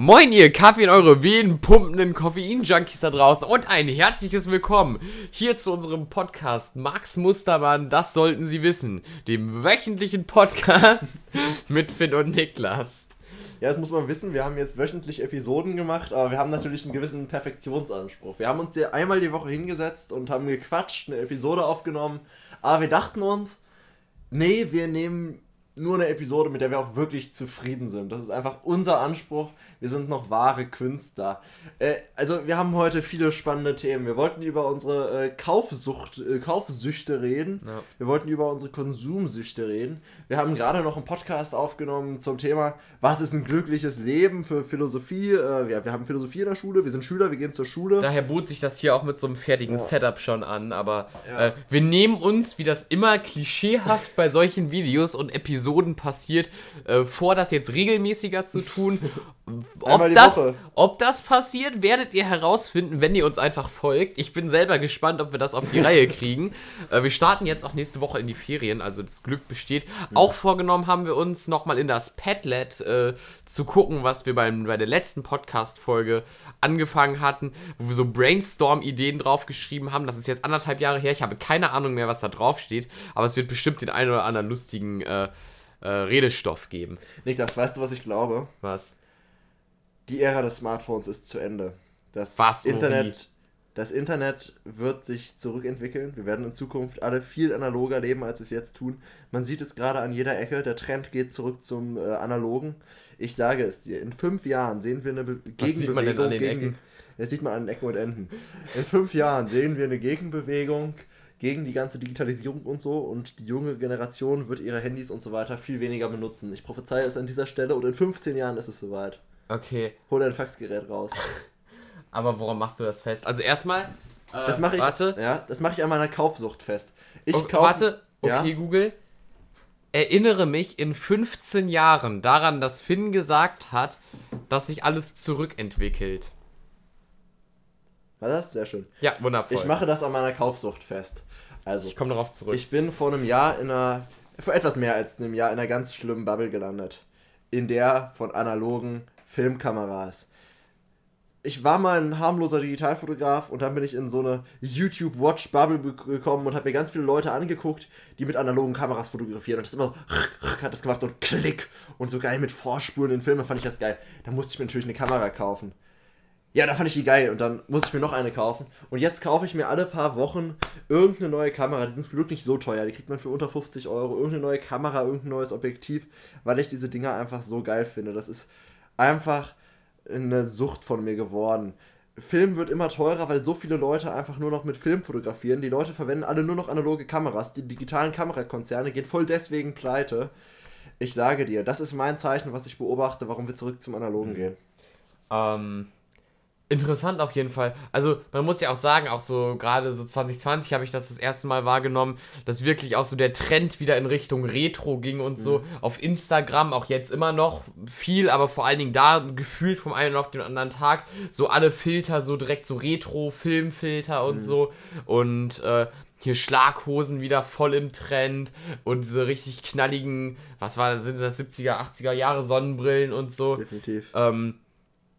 Moin ihr Kaffee in eure Venen pumpenden Koffein-Junkies da draußen und ein herzliches Willkommen hier zu unserem Podcast Max Mustermann, das sollten Sie wissen, dem wöchentlichen Podcast mit Finn und Niklas. Ja, das muss man wissen, wir haben jetzt wöchentlich Episoden gemacht, aber wir haben natürlich einen gewissen Perfektionsanspruch. Wir haben uns hier einmal die Woche hingesetzt und haben gequatscht, eine Episode aufgenommen, aber wir dachten uns, nee, wir nehmen nur eine Episode, mit der wir auch wirklich zufrieden sind. Das ist einfach unser Anspruch. Wir sind noch wahre Künstler. Äh, also wir haben heute viele spannende Themen. Wir wollten über unsere äh, Kaufsucht, äh, Kaufsüchte reden. Ja. Wir wollten über unsere Konsumsüchte reden. Wir haben gerade noch einen Podcast aufgenommen zum Thema, was ist ein glückliches Leben für Philosophie. Äh, ja, wir haben Philosophie in der Schule, wir sind Schüler, wir gehen zur Schule. Daher bot sich das hier auch mit so einem fertigen ja. Setup schon an. Aber ja. Äh, wir nehmen uns, wie das immer klischeehaft bei solchen Videos und Episoden passiert, äh, vor, das jetzt regelmäßiger zu tun. Ob das, ob das passiert, werdet ihr herausfinden, wenn ihr uns einfach folgt. Ich bin selber gespannt, ob wir das auf die Reihe kriegen. Äh, wir starten jetzt auch nächste Woche in die Ferien, also das Glück besteht. Mhm. Auch vorgenommen haben wir uns nochmal in das Padlet äh, zu gucken, was wir beim, bei der letzten Podcast-Folge angefangen hatten, wo wir so Brainstorm-Ideen draufgeschrieben haben. Das ist jetzt anderthalb Jahre her. Ich habe keine Ahnung mehr, was da drauf steht, aber es wird bestimmt den einen oder anderen lustigen äh, äh Redestoff geben. Niklas, weißt du, was ich glaube? Was? Die Ära des Smartphones ist zu Ende. Das Was, Internet, das Internet wird sich zurückentwickeln. Wir werden in Zukunft alle viel analoger leben, als wir es jetzt tun. Man sieht es gerade an jeder Ecke. Der Trend geht zurück zum äh, Analogen. Ich sage es dir, in fünf Jahren sehen wir eine Be Was Gegenbewegung. Sieht man denn an den gegen, Ecken? Das sieht man an den Ecken und Enden. In fünf Jahren sehen wir eine Gegenbewegung gegen die ganze Digitalisierung und so und die junge Generation wird ihre Handys und so weiter viel weniger benutzen. Ich prophezeie es an dieser Stelle und in 15 Jahren ist es soweit. Okay. Hol dein Faxgerät raus. Aber woran machst du das fest? Also erstmal. Äh, das mache ich. Warte. Ja, das mache ich an meiner Kaufsucht fest. Ich okay, kaufe, warte. Okay, ja? Google. Erinnere mich in 15 Jahren daran, dass Finn gesagt hat, dass sich alles zurückentwickelt. War das? Sehr schön. Ja, wundervoll. Ich mache das an meiner Kaufsucht fest. Also, ich komme darauf zurück. Ich bin vor einem Jahr in einer, vor etwas mehr als einem Jahr in einer ganz schlimmen Bubble gelandet. In der von analogen Filmkameras. Ich war mal ein harmloser Digitalfotograf und dann bin ich in so eine YouTube-Watch-Bubble gekommen und habe mir ganz viele Leute angeguckt, die mit analogen Kameras fotografieren. Und das immer so, hat das gemacht und klick und so geil mit Vorspuren in Filmen, fand ich das geil. Da musste ich mir natürlich eine Kamera kaufen. Ja, da fand ich die geil und dann musste ich mir noch eine kaufen. Und jetzt kaufe ich mir alle paar Wochen irgendeine neue Kamera. Die sind zum Glück nicht so teuer. Die kriegt man für unter 50 Euro. Irgendeine neue Kamera, irgendein neues Objektiv, weil ich diese Dinger einfach so geil finde. Das ist einfach eine Sucht von mir geworden. Film wird immer teurer, weil so viele Leute einfach nur noch mit Film fotografieren. Die Leute verwenden alle nur noch analoge Kameras. Die digitalen Kamerakonzerne gehen voll deswegen pleite. Ich sage dir, das ist mein Zeichen, was ich beobachte, warum wir zurück zum Analogen mhm. gehen. Ähm, Interessant auf jeden Fall. Also man muss ja auch sagen, auch so gerade so 2020 habe ich das das erste Mal wahrgenommen, dass wirklich auch so der Trend wieder in Richtung Retro ging und so. Mhm. Auf Instagram auch jetzt immer noch viel, aber vor allen Dingen da gefühlt vom einen auf den anderen Tag so alle Filter so direkt so Retro-Filmfilter und mhm. so. Und äh, hier Schlaghosen wieder voll im Trend und diese richtig knalligen, was war, sind das 70er, 80er Jahre Sonnenbrillen und so. Definitiv. Ähm,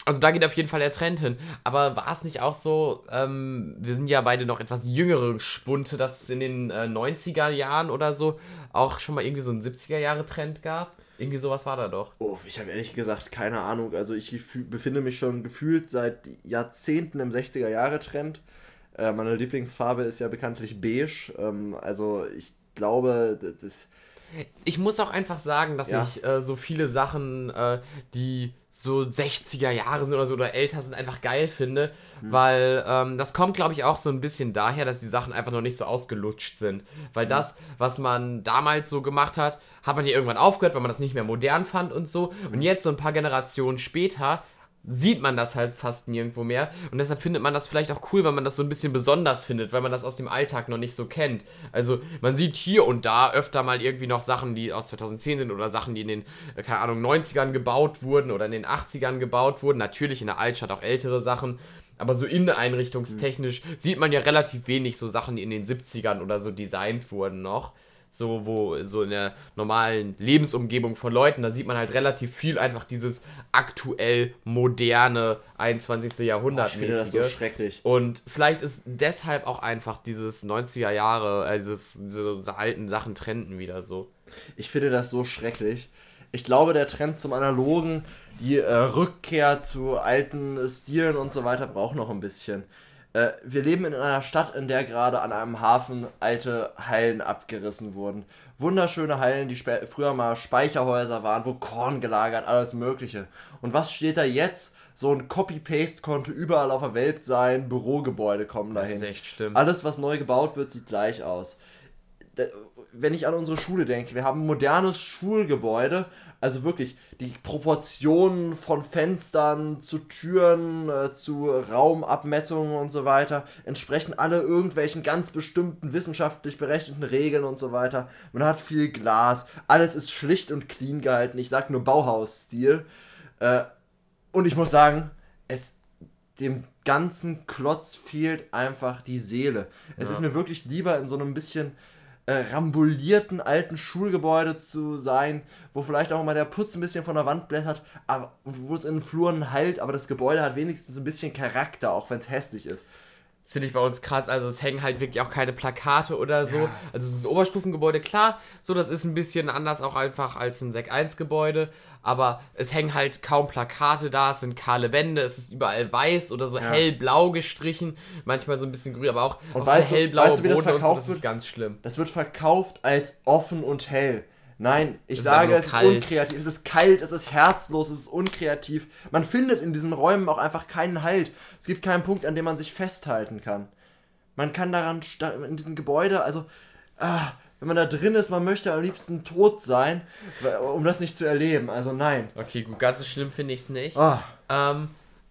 also da geht auf jeden Fall der Trend hin. Aber war es nicht auch so, ähm, wir sind ja beide noch etwas jüngere Spunte, dass es in den äh, 90er Jahren oder so auch schon mal irgendwie so einen 70er Jahre Trend gab? Irgendwie sowas war da doch. Uff, ich habe ehrlich gesagt keine Ahnung. Also ich befinde mich schon gefühlt seit Jahrzehnten im 60er Jahre Trend. Äh, meine Lieblingsfarbe ist ja bekanntlich beige. Ähm, also ich glaube, das ist ich muss auch einfach sagen, dass ja. ich äh, so viele Sachen, äh, die so 60er Jahre sind oder so oder älter sind, einfach geil finde, mhm. weil ähm, das kommt, glaube ich, auch so ein bisschen daher, dass die Sachen einfach noch nicht so ausgelutscht sind. Weil mhm. das, was man damals so gemacht hat, hat man ja irgendwann aufgehört, weil man das nicht mehr modern fand und so. Mhm. Und jetzt, so ein paar Generationen später, sieht man das halt fast nirgendwo mehr. Und deshalb findet man das vielleicht auch cool, weil man das so ein bisschen besonders findet, weil man das aus dem Alltag noch nicht so kennt. Also man sieht hier und da öfter mal irgendwie noch Sachen, die aus 2010 sind oder Sachen, die in den, äh, keine Ahnung, 90ern gebaut wurden oder in den 80ern gebaut wurden. Natürlich in der Altstadt auch ältere Sachen. Aber so inneneinrichtungstechnisch mhm. sieht man ja relativ wenig so Sachen, die in den 70ern oder so designt wurden noch. So wo so in der normalen Lebensumgebung von Leuten, da sieht man halt relativ viel einfach dieses aktuell moderne 21. Jahrhundert. Oh, ich finde das so schrecklich. Und vielleicht ist deshalb auch einfach dieses 90er Jahre, also diese alten Sachen trenden wieder so. Ich finde das so schrecklich. Ich glaube, der Trend zum Analogen, die äh, Rückkehr zu alten Stilen und so weiter braucht noch ein bisschen. Äh, wir leben in einer Stadt, in der gerade an einem Hafen alte Hallen abgerissen wurden. Wunderschöne Hallen, die früher mal Speicherhäuser waren, wo Korn gelagert, alles Mögliche. Und was steht da jetzt? So ein Copy-Paste konnte überall auf der Welt sein, Bürogebäude kommen dahin. Das ist echt schlimm. Alles, was neu gebaut wird, sieht gleich aus. Wenn ich an unsere Schule denke, wir haben ein modernes Schulgebäude, also wirklich, die Proportionen von Fenstern zu Türen, äh, zu Raumabmessungen und so weiter entsprechen alle irgendwelchen ganz bestimmten wissenschaftlich berechneten Regeln und so weiter. Man hat viel Glas, alles ist schlicht und clean gehalten. Ich sag nur Bauhausstil. Äh, und ich muss sagen, es dem ganzen Klotz fehlt einfach die Seele. Es ja. ist mir wirklich lieber in so einem bisschen äh, rambulierten alten Schulgebäude zu sein, wo vielleicht auch mal der Putz ein bisschen von der Wand blättert, aber wo es in den Fluren halt, aber das Gebäude hat wenigstens ein bisschen Charakter, auch wenn es hässlich ist. Das finde ich bei uns krass. Also es hängen halt wirklich auch keine Plakate oder so. Ja. Also das Oberstufengebäude, klar, so das ist ein bisschen anders auch einfach als ein Sek 1 Gebäude. Aber es hängen halt kaum Plakate da, es sind kahle Wände, es ist überall weiß oder so ja. hellblau gestrichen, manchmal so ein bisschen grün, aber auch, und weißt hellblaue weißt du, wie das verkauft so, das ist ganz schlimm. Das wird verkauft als offen und hell. Nein, ich sage, es kalt. ist unkreativ. Es ist kalt, es ist herzlos, es ist unkreativ. Man findet in diesen Räumen auch einfach keinen Halt. Es gibt keinen Punkt, an dem man sich festhalten kann. Man kann daran, in diesem Gebäude, also, ah, wenn man da drin ist, man möchte am liebsten tot sein, um das nicht zu erleben. Also nein. Okay, gut, ganz so schlimm finde ich es nicht. Oh. Ähm,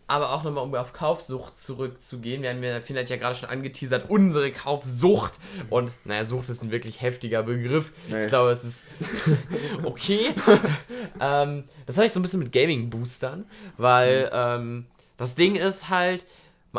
aber auch nochmal, um auf Kaufsucht zurückzugehen. Wir haben ja, hat ja gerade schon angeteasert, unsere Kaufsucht. Und, naja, Sucht ist ein wirklich heftiger Begriff. Nee. Ich glaube, es ist okay. ähm, das habe ich so ein bisschen mit Gaming-Boostern, weil mhm. ähm, das Ding ist halt,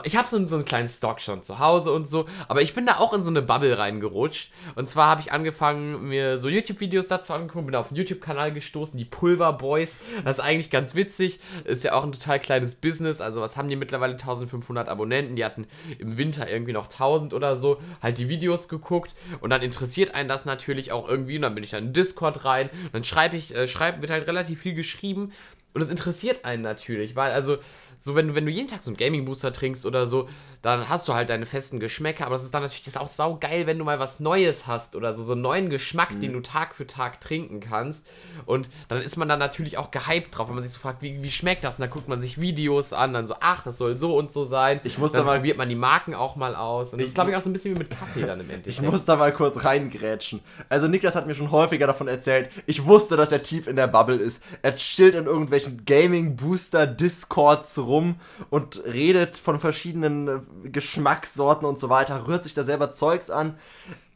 ich habe so, so einen kleinen Stock schon zu Hause und so, aber ich bin da auch in so eine Bubble reingerutscht. Und zwar habe ich angefangen, mir so YouTube-Videos dazu anzugucken, bin auf einen YouTube-Kanal gestoßen, die Pulver Boys. Das ist eigentlich ganz witzig, ist ja auch ein total kleines Business. Also, was haben die mittlerweile? 1500 Abonnenten. Die hatten im Winter irgendwie noch 1000 oder so, halt die Videos geguckt. Und dann interessiert einen das natürlich auch irgendwie. Und dann bin ich dann in Discord rein. Und dann schreibe ich, äh, schreib, wird halt relativ viel geschrieben. Und es interessiert einen natürlich, weil, also, so wenn du, wenn du jeden Tag so einen Gaming Booster trinkst oder so, dann hast du halt deine festen Geschmäcker, aber das ist dann natürlich das ist auch saugeil, wenn du mal was Neues hast oder so, so einen neuen Geschmack, mhm. den du Tag für Tag trinken kannst. Und dann ist man dann natürlich auch gehypt drauf, wenn man sich so fragt, wie, wie schmeckt das? Und dann guckt man sich Videos an, dann so, ach, das soll so und so sein. Ich muss dann da mal probiert man die Marken auch mal aus. Und das ist, glaube ich, auch so ein bisschen wie mit Kaffee dann im Endeffekt. Ich muss da mal kurz reingrätschen. Also Niklas hat mir schon häufiger davon erzählt, ich wusste, dass er tief in der Bubble ist. Er chillt in irgendwelchen Gaming-Booster-Discords rum und redet von verschiedenen äh, Geschmackssorten und so weiter, rührt sich da selber Zeugs an.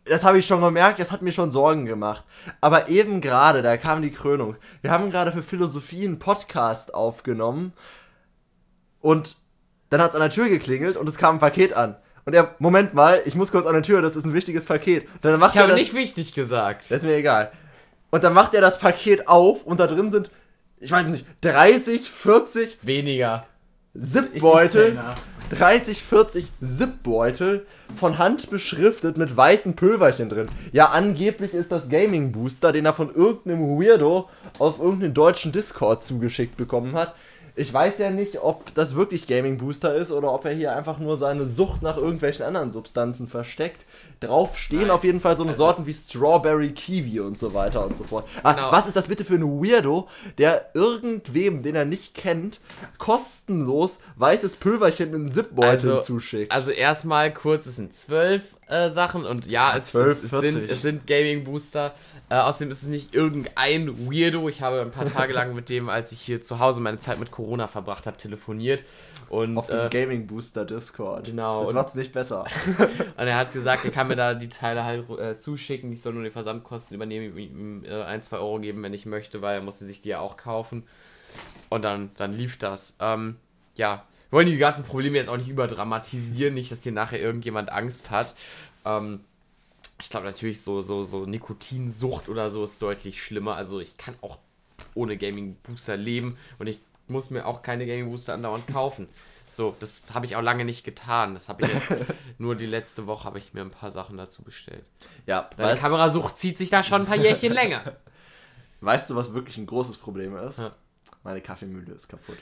Das habe ich schon gemerkt, das hat mir schon Sorgen gemacht. Aber eben gerade, da kam die Krönung. Wir haben gerade für Philosophie einen Podcast aufgenommen und dann hat es an der Tür geklingelt und es kam ein Paket an. Und er, Moment mal, ich muss kurz an der Tür, das ist ein wichtiges Paket. Und dann macht ich habe nicht wichtig gesagt. Das ist mir egal. Und dann macht er das Paket auf und da drin sind, ich weiß nicht, 30, 40. Weniger. Zipbeutel. 30, 40 Zipbeutel von Hand beschriftet mit weißen Pülverchen drin. Ja, angeblich ist das Gaming Booster, den er von irgendeinem Weirdo auf irgendeinen deutschen Discord zugeschickt bekommen hat. Ich weiß ja nicht, ob das wirklich Gaming Booster ist oder ob er hier einfach nur seine Sucht nach irgendwelchen anderen Substanzen versteckt. Drauf stehen Nein. auf jeden Fall so eine also, Sorten wie Strawberry Kiwi und so weiter und so fort. Ah, genau. was ist das bitte für ein Weirdo, der irgendwem, den er nicht kennt, kostenlos weißes Pülverchen in Zipbeutel also, zuschickt? Also erstmal kurz, es sind zwölf äh, Sachen und ja, es, 12, es, es sind, es sind Gaming Booster. Äh, außerdem ist es nicht irgendein Weirdo. Ich habe ein paar Tage lang mit dem, als ich hier zu Hause meine Zeit mit Corona verbracht habe, telefoniert. Und, Auf dem äh, Gaming Booster Discord. Genau. Das macht es nicht besser. und er hat gesagt, er kann mir da die Teile halt äh, zuschicken. Ich soll nur die Versandkosten übernehmen, ihm äh, ein, zwei Euro geben, wenn ich möchte, weil er musste sich die ja auch kaufen. Und dann, dann lief das. Ähm, ja, wollen die ganzen Probleme jetzt auch nicht überdramatisieren, nicht, dass hier nachher irgendjemand Angst hat. Ähm, ich glaube natürlich so, so, so Nikotinsucht oder so ist deutlich schlimmer. Also ich kann auch ohne Gaming Booster leben und ich muss mir auch keine Gaming Booster andauernd kaufen. So, das habe ich auch lange nicht getan. Das habe ich jetzt nur die letzte Woche habe ich mir ein paar Sachen dazu bestellt. Ja, Deine Kamerasucht zieht sich da schon ein paar Jährchen länger. weißt du, was wirklich ein großes Problem ist? Ja. Meine Kaffeemühle ist kaputt.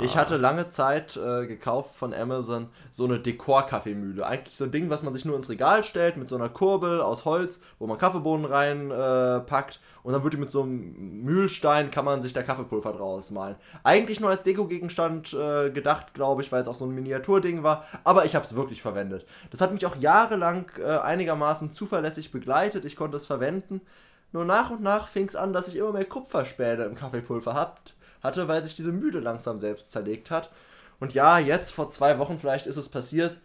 Ich hatte lange Zeit äh, gekauft von Amazon so eine Dekor-Kaffeemühle. Eigentlich so ein Ding, was man sich nur ins Regal stellt mit so einer Kurbel aus Holz, wo man Kaffeebohnen reinpackt äh, und dann wird die mit so einem Mühlstein, kann man sich da Kaffeepulver draus malen. Eigentlich nur als Deko-Gegenstand äh, gedacht, glaube ich, weil es auch so ein Miniaturding war. Aber ich habe es wirklich verwendet. Das hat mich auch jahrelang äh, einigermaßen zuverlässig begleitet. Ich konnte es verwenden. Nur nach und nach fing es an, dass ich immer mehr Kupferspäne im Kaffeepulver habt hatte, weil sich diese Mühle langsam selbst zerlegt hat. Und ja, jetzt vor zwei Wochen vielleicht ist es passiert,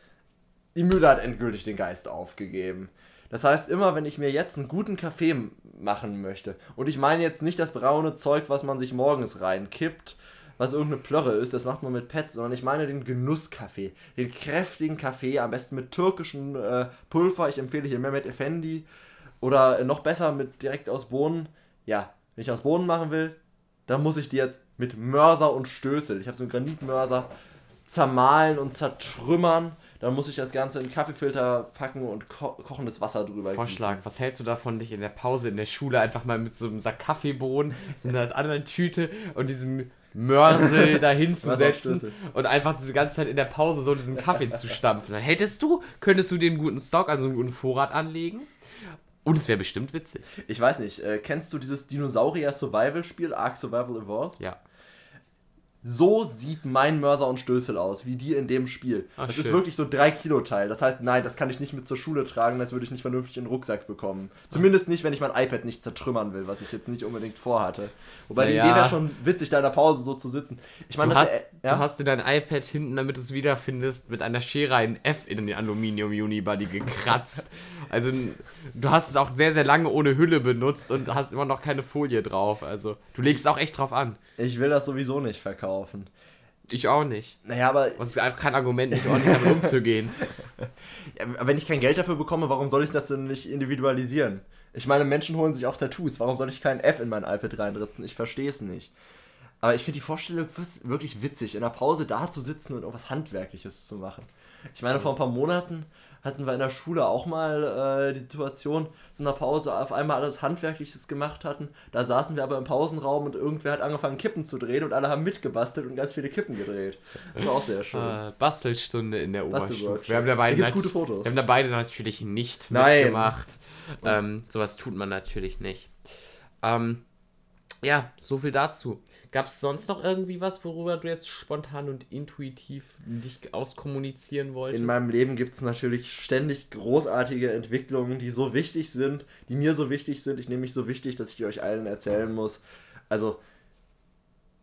die Mühle hat endgültig den Geist aufgegeben. Das heißt, immer wenn ich mir jetzt einen guten Kaffee machen möchte, und ich meine jetzt nicht das braune Zeug, was man sich morgens reinkippt, was irgendeine Plörre ist, das macht man mit Pet, sondern ich meine den Genusskaffee, den kräftigen Kaffee, am besten mit türkischem äh, Pulver. Ich empfehle hier Mehmet Effendi oder noch besser mit direkt aus Bohnen. Ja, wenn ich aus Bohnen machen will, dann muss ich die jetzt mit Mörser und Stößel, ich habe so einen Granitmörser, zermahlen und zertrümmern. Dann muss ich das Ganze in Kaffeefilter packen und ko kochendes Wasser drüber Vorschlag, gießen. was hältst du davon, dich in der Pause in der Schule einfach mal mit so einem Sack Kaffeebohnen, so einer anderen Tüte und diesem Mörsel dahin zu setzen und einfach diese ganze Zeit in der Pause so diesen Kaffee zu stampfen. Dann hättest du, könntest du den guten Stock, also einen guten Vorrat anlegen und es wäre bestimmt witzig. Ich weiß nicht, äh, kennst du dieses Dinosaurier-Survival-Spiel, Ark Survival Evolved? Ja. So sieht mein Mörser und Stößel aus, wie die in dem Spiel. Ach, das schön. ist wirklich so 3 Kilo Teil. Das heißt, nein, das kann ich nicht mit zur Schule tragen, das würde ich nicht vernünftig in den Rucksack bekommen. Zumindest nicht, wenn ich mein iPad nicht zertrümmern will, was ich jetzt nicht unbedingt vorhatte. Wobei naja. die Idee wäre schon witzig, da in der Pause so zu sitzen. Ich meine, du, hast, ja, ja? du hast dir dein iPad hinten, damit du es wiederfindest, mit einer Schere ein F in den Aluminium-Unibody gekratzt. also du hast es auch sehr, sehr lange ohne Hülle benutzt und hast immer noch keine Folie drauf. Also du legst auch echt drauf an. Ich will das sowieso nicht verkaufen. Ich auch nicht. Naja, aber. Das ist einfach kein Argument, nicht ordentlich damit umzugehen. Ja, wenn ich kein Geld dafür bekomme, warum soll ich das denn nicht individualisieren? Ich meine, Menschen holen sich auch Tattoos. Warum soll ich kein F in mein iPad reinritzen? Ich verstehe es nicht. Aber ich finde die Vorstellung wirklich witzig, in der Pause da zu sitzen und irgendwas Handwerkliches zu machen. Ich meine, vor ein paar Monaten hatten wir in der Schule auch mal äh, die Situation, dass in der Pause auf einmal alles Handwerkliches gemacht hatten. Da saßen wir aber im Pausenraum und irgendwer hat angefangen Kippen zu drehen und alle haben mitgebastelt und ganz viele Kippen gedreht. Das war auch sehr schön. Äh, Bastelstunde in der Oberstufe. Wir haben da beide, gute Fotos. Wir haben da beide natürlich nicht Nein. mitgemacht. Ähm, sowas tut man natürlich nicht. Ähm, ja, so viel dazu. Gab es sonst noch irgendwie was, worüber du jetzt spontan und intuitiv dich auskommunizieren wolltest? In meinem Leben gibt es natürlich ständig großartige Entwicklungen, die so wichtig sind, die mir so wichtig sind. Ich nehme mich so wichtig, dass ich die euch allen erzählen muss. Also,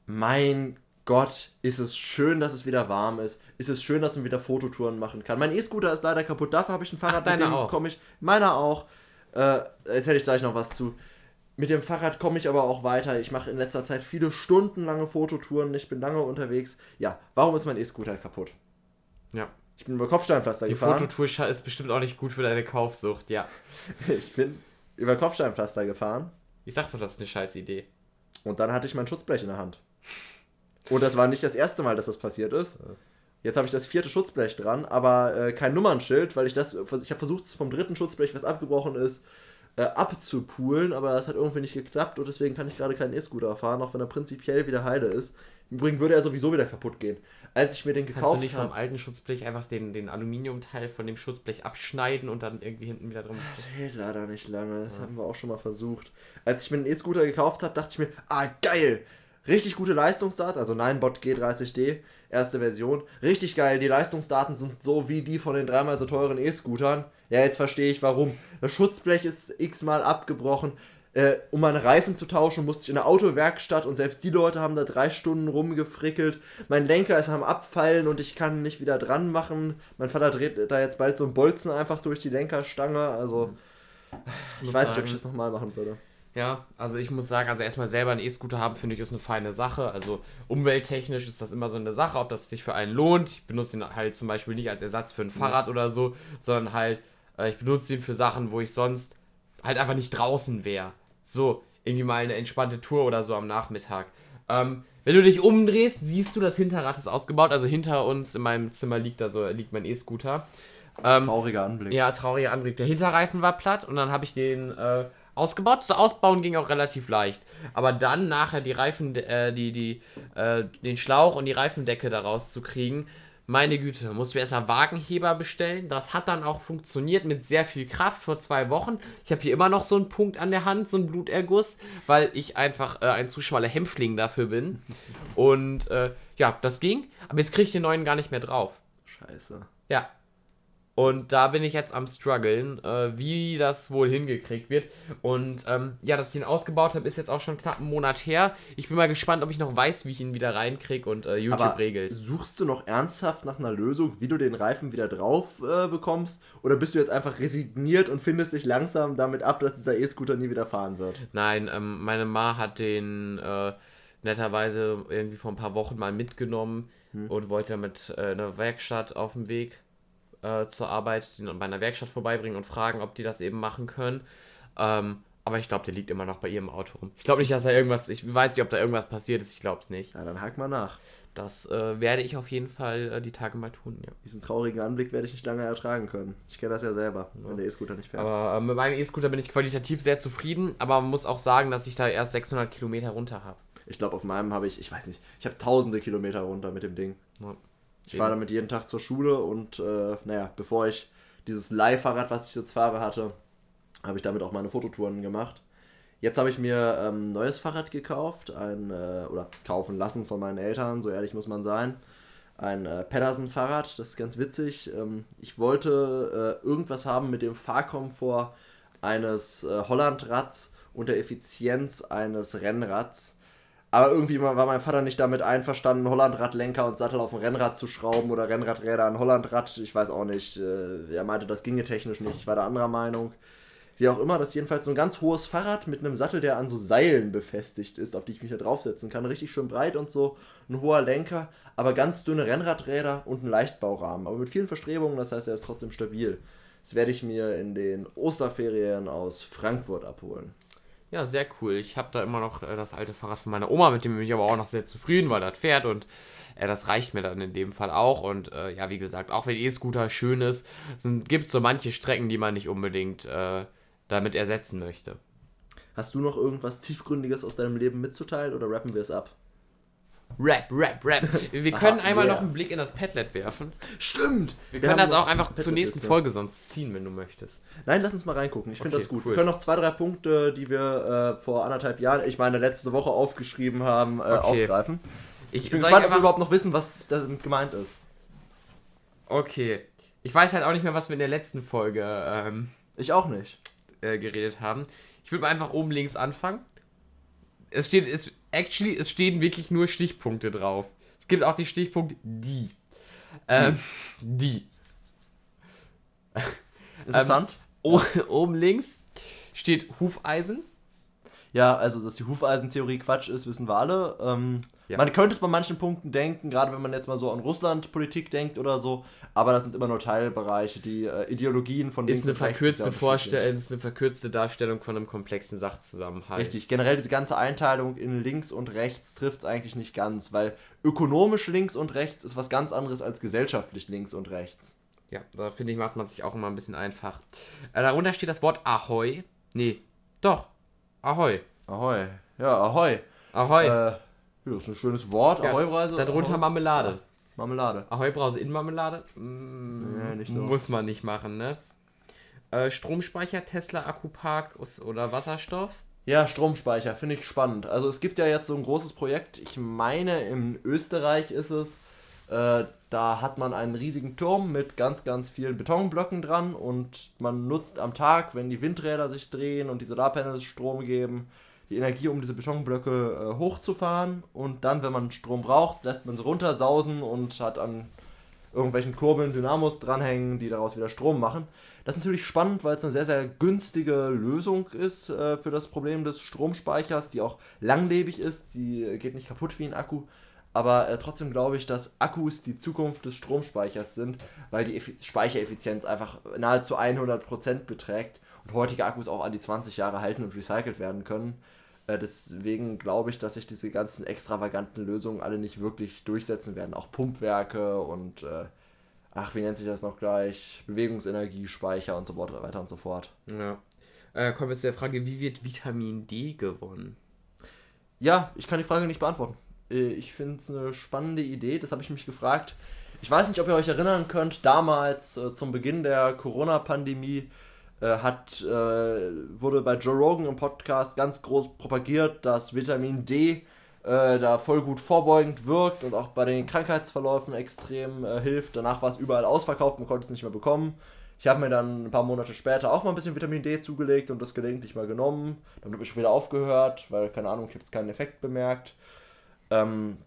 mein Gott, ist es schön, dass es wieder warm ist. Ist es schön, dass man wieder Fototouren machen kann. Mein E-Scooter ist leider kaputt. Dafür habe ich ein Fahrrad, Ach, mit dem komme ich. Meiner auch. Äh, erzähle ich gleich noch was zu. Mit dem Fahrrad komme ich aber auch weiter. Ich mache in letzter Zeit viele stundenlange Fototouren. Ich bin lange unterwegs. Ja, warum ist mein E-Scooter kaputt? Ja. Ich bin über Kopfsteinpflaster Die gefahren. Die Fototour ist bestimmt auch nicht gut für deine Kaufsucht, ja. ich bin über Kopfsteinpflaster gefahren. Ich sag doch, das ist eine scheiß Idee. Und dann hatte ich mein Schutzblech in der Hand. Und das war nicht das erste Mal, dass das passiert ist. Jetzt habe ich das vierte Schutzblech dran, aber äh, kein Nummernschild, weil ich das. Ich habe versucht, vom dritten Schutzblech, was abgebrochen ist, äh, abzupulen, aber das hat irgendwie nicht geklappt und deswegen kann ich gerade keinen E-Scooter fahren, auch wenn er prinzipiell wieder heile ist. Im Übrigen würde er sowieso wieder kaputt gehen. Als ich mir den gekauft habe. Kannst du nicht vom alten Schutzblech einfach den, den Aluminiumteil von dem Schutzblech abschneiden und dann irgendwie hinten wieder drum. Das hält leider nicht lange, das ja. haben wir auch schon mal versucht. Als ich mir den E-Scooter gekauft habe, dachte ich mir, ah geil, richtig gute Leistungsdaten, also Ninebot G30D, erste Version. Richtig geil, die Leistungsdaten sind so wie die von den dreimal so teuren E-Scootern. Ja, jetzt verstehe ich warum. Das Schutzblech ist x-mal abgebrochen. Äh, um meine Reifen zu tauschen, musste ich in der Autowerkstatt und selbst die Leute haben da drei Stunden rumgefrickelt. Mein Lenker ist am Abfallen und ich kann nicht wieder dran machen. Mein Vater dreht da jetzt bald so einen Bolzen einfach durch die Lenkerstange. Also, ich, ich weiß nicht, ob ich das nochmal machen würde. Ja, also ich muss sagen, also erstmal selber einen E-Scooter haben, finde ich, ist eine feine Sache. Also umwelttechnisch ist das immer so eine Sache, ob das sich für einen lohnt. Ich benutze ihn halt zum Beispiel nicht als Ersatz für ein Fahrrad ja. oder so, sondern halt Äh, ich benutze ihn für Sachen, wo ich sonst halt einfach nicht draußen wäre. So, irgendwie mal eine entspannte Tour oder so am Nachmittag. Ähm, wenn du dich umdrehst, siehst du, das Hinterrad ist ausgebaut. Also hinter uns in meinem Zimmer liegt da so, liegt mein E-Scooter. Ähm, trauriger Anblick. Ja, trauriger Anblick. Der Hinterreifen war platt und dann habe ich den äh, ausgebaut. Das Ausbauen ging auch relativ leicht. Aber dann nachher die Reifen, äh, die, die, äh, den Schlauch und die Reifendecke daraus zu kriegen, meine Güte, mussten wir erstmal Wagenheber bestellen. Das hat dann auch funktioniert mit sehr viel Kraft vor zwei Wochen. Ich habe hier immer noch so einen Punkt an der Hand, so einen Bluterguss, weil ich einfach äh, ein zu schmaler Hämpfling dafür bin. Und äh, ja, das ging. Aber jetzt kriege ich den neuen gar nicht mehr drauf. Scheiße. Ja, und da bin ich jetzt am struggeln, äh, wie das wohl hingekriegt wird. Und ähm, ja, dass ich ihn ausgebaut habe, ist jetzt auch schon knapp einen Monat her. Ich bin mal gespannt, ob ich noch weiß, wie ich ihn wieder reinkriege und äh, YouTube Aber regelt. Suchst du noch ernsthaft nach einer Lösung, wie du den Reifen wieder drauf äh, bekommst? Oder bist du jetzt einfach resigniert und findest dich langsam damit ab, dass dieser E-Scooter nie wieder fahren wird? Nein, ähm, meine Ma hat den äh, netterweise irgendwie vor ein paar Wochen mal mitgenommen hm. und wollte damit äh, eine Werkstatt auf dem Weg äh, zur Arbeit, den bei einer Werkstatt vorbeibringen und fragen, ob die das eben machen können. Ähm, aber ich glaube, der liegt immer noch bei ihrem Auto rum. Ich glaube nicht, dass da irgendwas, ich weiß nicht, ob da irgendwas passiert ist, ich glaube es nicht. Ja, dann hack mal nach. Das äh, werde ich auf jeden Fall äh, die Tage mal tun, ja. Diesen traurigen Anblick werde ich nicht lange ertragen können. Ich kenne das ja selber, ja. wenn der E-Scooter nicht fährt. Aber äh, mit meinem E-Scooter bin ich qualitativ sehr zufrieden, aber man muss auch sagen, dass ich da erst 600 Kilometer runter habe. Ich glaube, auf meinem habe ich, ich weiß nicht, ich habe tausende Kilometer runter mit dem Ding. Ja. Ich fahre damit jeden Tag zur Schule und äh, naja, bevor ich dieses Leihfahrrad, was ich jetzt fahre, hatte, habe ich damit auch meine Fototouren gemacht. Jetzt habe ich mir ein ähm, neues Fahrrad gekauft, ein, äh, oder kaufen lassen von meinen Eltern, so ehrlich muss man sein. Ein äh, Pedersen-Fahrrad, das ist ganz witzig. Ähm, ich wollte äh, irgendwas haben mit dem Fahrkomfort eines äh, Hollandrads und der Effizienz eines Rennrads. Aber irgendwie war mein Vater nicht damit einverstanden, Hollandradlenker und Sattel auf ein Rennrad zu schrauben oder Rennradräder an Hollandrad. Ich weiß auch nicht. Äh, er meinte, das ginge technisch nicht. Ich war der anderer Meinung. Wie auch immer, das ist jedenfalls so ein ganz hohes Fahrrad mit einem Sattel, der an so Seilen befestigt ist, auf die ich mich da draufsetzen kann. Richtig schön breit und so. Ein hoher Lenker, aber ganz dünne Rennradräder und ein Leichtbaurahmen. Aber mit vielen Verstrebungen, das heißt, er ist trotzdem stabil. Das werde ich mir in den Osterferien aus Frankfurt abholen. Ja, sehr cool. Ich habe da immer noch äh, das alte Fahrrad von meiner Oma, mit dem bin ich aber auch noch sehr zufrieden, weil das fährt und äh, das reicht mir dann in dem Fall auch. Und äh, ja, wie gesagt, auch wenn E-Scooter schön ist, gibt es so manche Strecken, die man nicht unbedingt äh, damit ersetzen möchte. Hast du noch irgendwas Tiefgründiges aus deinem Leben mitzuteilen oder rappen wir es ab? Rap, Rap, Rap. Wir können Aha, einmal yeah. noch einen Blick in das Padlet werfen. Stimmt! Wir, wir können das auch einfach zur nächsten Folge sonst ziehen, wenn du möchtest. Nein, lass uns mal reingucken. Ich finde okay, das gut. Cool. Wir können noch zwei, drei Punkte, die wir äh, vor anderthalb Jahren, ich meine letzte Woche aufgeschrieben haben, äh, okay. aufgreifen. Ich, ich bin gespannt, ob wir überhaupt noch wissen, was damit gemeint ist. Okay. Ich weiß halt auch nicht mehr, was wir in der letzten Folge. Ähm, ich auch nicht. Äh, geredet haben. Ich würde mal einfach oben links anfangen. Es steht, es, actually, es stehen wirklich nur Stichpunkte drauf. Es gibt auch die Stichpunkt die. Ähm, die. Interessant. Ähm, oben links steht Hufeisen. Ja, also dass die Hufeisentheorie Quatsch ist, wissen wir alle. Ähm, ja. Man könnte es bei manchen Punkten denken, gerade wenn man jetzt mal so an Russland-Politik denkt oder so, aber das sind immer nur Teilbereiche, die äh, Ideologien von ist eine verkürzte Vorstellung, ist eine verkürzte Darstellung von einem komplexen Sachzusammenhang. Richtig, generell diese ganze Einteilung in links und rechts trifft es eigentlich nicht ganz, weil ökonomisch links und rechts ist was ganz anderes als gesellschaftlich links und rechts. Ja, da finde ich, macht man sich auch immer ein bisschen einfach. Äh, darunter steht das Wort Ahoi. Nee, doch, Ahoi. Ahoi. Ja, Ahoi. Ahoi. Äh, ja, das ist ein schönes Wort. Ja, Ahoi-Brause. Darunter. Marmelade. Marmelade. Ahoi-Brause in Marmelade? Mm, nee, nicht so. Muss man nicht machen, ne? Äh, Stromspeicher, Tesla, Akkupark oder Wasserstoff? Ja, Stromspeicher, finde ich spannend. Also es gibt ja jetzt so ein großes Projekt, ich meine in Österreich ist es, äh, da hat man einen riesigen Turm mit ganz, ganz vielen Betonblöcken dran und man nutzt am Tag, wenn die Windräder sich drehen und die Solarpanels Strom geben, die Energie, um diese Betonblöcke äh, hochzufahren. Und dann, wenn man Strom braucht, lässt man sie runtersausen und hat an irgendwelchen Kurbeln Dynamos dranhängen, die daraus wieder Strom machen. Das ist natürlich spannend, weil es eine sehr, sehr günstige Lösung ist äh, für das Problem des Stromspeichers, die auch langlebig ist. Sie geht nicht kaputt wie ein Akku. Aber äh, trotzdem glaube ich, dass Akkus die Zukunft des Stromspeichers sind, weil die Effi Speichereffizienz einfach nahezu 100% beträgt und heutige Akkus auch an die 20 Jahre halten und recycelt werden können. Äh, deswegen glaube ich, dass sich diese ganzen extravaganten Lösungen alle nicht wirklich durchsetzen werden. Auch Pumpwerke und, äh, ach, wie nennt sich das noch gleich? Bewegungsenergiespeicher und so weiter und so fort. Ja. Äh, kommen wir zu der Frage, wie wird Vitamin D gewonnen? Ja, ich kann die Frage nicht beantworten. Äh, ich finde es eine spannende Idee, das habe ich mich gefragt. Ich weiß nicht, ob ihr euch erinnern könnt, damals äh, zum Beginn der Corona-Pandemie hat, äh, wurde bei Joe Rogan im Podcast ganz groß propagiert, dass Vitamin D äh, da voll gut vorbeugend wirkt und auch bei den Krankheitsverläufen extrem äh, hilft. Danach war es überall ausverkauft, man konnte es nicht mehr bekommen. Ich habe mir dann ein paar Monate später auch mal ein bisschen Vitamin D zugelegt und das gelegentlich mal genommen. Dann habe ich wieder aufgehört, weil, keine Ahnung, ich habe jetzt keinen Effekt bemerkt. Ähm,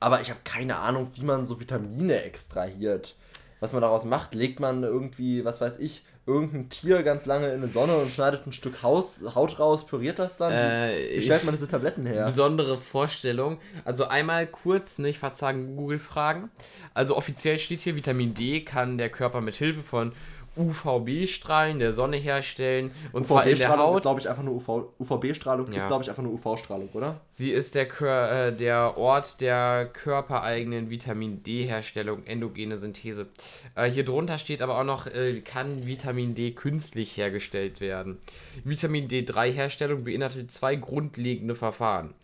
aber ich habe keine Ahnung, wie man so Vitamine extrahiert. Was man daraus macht, legt man irgendwie, was weiß ich, irgendein Tier ganz lange in die Sonne und schneidet ein Stück Haus, Haut raus, püriert das dann? Äh, Wie stellt man diese Tabletten her? Besondere Vorstellung. Also einmal kurz, ne, ich verzagen Google-Fragen. Also offiziell steht hier, Vitamin D kann der Körper mit Hilfe von UVB-Strahlen der Sonne herstellen. Und zwar in der Haut. ist, glaube ich, einfach nur UV, UVB-Strahlung, ja. ist, glaube ich, einfach nur UV-Strahlung, oder? Sie ist der, Kör äh, der Ort der körpereigenen Vitamin D-Herstellung, endogene Synthese. Äh, hier drunter steht aber auch noch, äh, kann Vitamin D künstlich hergestellt werden. Vitamin D3-Herstellung beinhaltet zwei grundlegende Verfahren.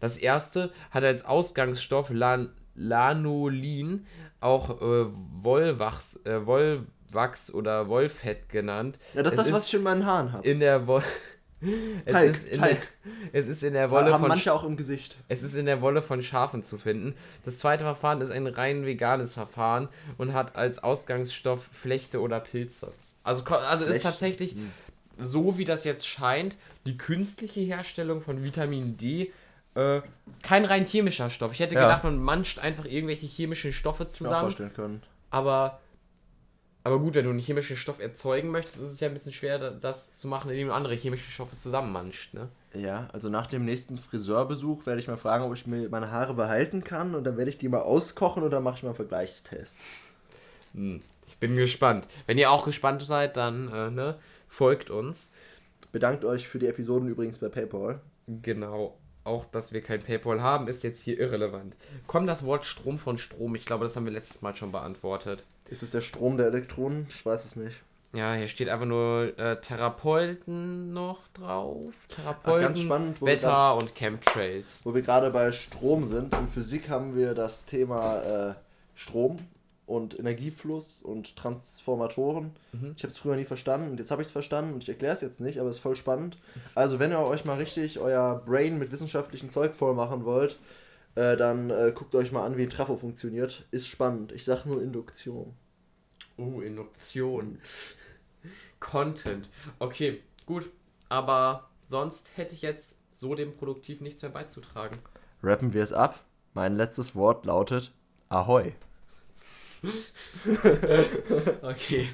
Das erste hat als Ausgangsstoff Lan Lanolin, auch äh, Wollwachs, äh, Woll Wachs oder Wollfett genannt. Ja, das ist das, was ich in meinen Haaren habe. In der Wolle. Es, Teig, ist in Teig. Der, es ist in der Wolle haben von manche auch im Gesicht. Es ist in der Wolle von Schafen zu finden. Das zweite Verfahren ist ein rein veganes Verfahren und hat als Ausgangsstoff Flechte oder Pilze. Also, also ist tatsächlich hm. so, wie das jetzt scheint, die künstliche Herstellung von Vitamin D äh, kein rein chemischer Stoff. Ich hätte ja. gedacht, man manscht einfach irgendwelche chemischen Stoffe zusammen. Ich vorstellen können. Aber aber gut, wenn du einen chemischen Stoff erzeugen möchtest, ist es ja ein bisschen schwer, das zu machen, indem du andere chemische Stoffe zusammenmanscht, ne? Ja, also nach dem nächsten Friseurbesuch werde ich mal fragen, ob ich mir meine Haare behalten kann und dann werde ich die mal auskochen und dann mache ich mal einen Vergleichstest. Hm, ich bin gespannt. Wenn ihr auch gespannt seid, dann äh, ne, folgt uns. Bedankt euch für die Episoden übrigens bei PayPal. Genau auch, dass wir kein PayPal haben, ist jetzt hier irrelevant. Kommt das Wort Strom von Strom? Ich glaube, das haben wir letztes Mal schon beantwortet. Ist es der Strom der Elektronen? Ich weiß es nicht. Ja, hier steht einfach nur äh, Therapeuten noch drauf. Therapeuten, Ach, ganz spannend, Wetter grad, und Chemtrails. Wo wir gerade bei Strom sind. In Physik haben wir das Thema äh, Strom und Energiefluss und Transformatoren. Mhm. Ich habe es früher nie verstanden und jetzt habe ich es verstanden und ich erkläre es jetzt nicht, aber es ist voll spannend. Also wenn ihr euch mal richtig euer Brain mit wissenschaftlichem Zeug voll machen wollt, äh, dann äh, guckt euch mal an, wie ein Trafo funktioniert. Ist spannend. Ich sage nur Induktion. Oh, Induktion. Content. Okay, gut. Aber sonst hätte ich jetzt so dem Produktiv nichts mehr beizutragen. Rappen wir es ab. Mein letztes Wort lautet Ahoi. okay.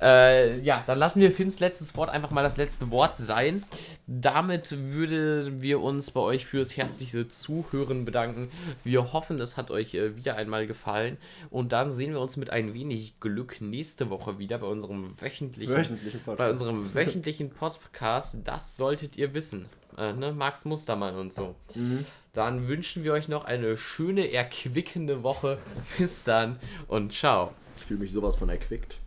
Äh, ja, dann lassen wir Finns letztes Wort einfach mal das letzte Wort sein. Damit würden wir uns bei euch fürs herzliche Zuhören bedanken. Wir hoffen, es hat euch äh, wieder einmal gefallen. Und dann sehen wir uns mit ein wenig Glück nächste Woche wieder bei unserem wöchentlichen, wöchentlichen Podcast. Bei unserem wöchentlichen Podcast. Das solltet ihr wissen. Äh, ne? Max Mustermann und so. Mhm. Dann wünschen wir euch noch eine schöne, erquickende Woche. Bis dann und ciao. Ich fühle mich sowas von erquickt.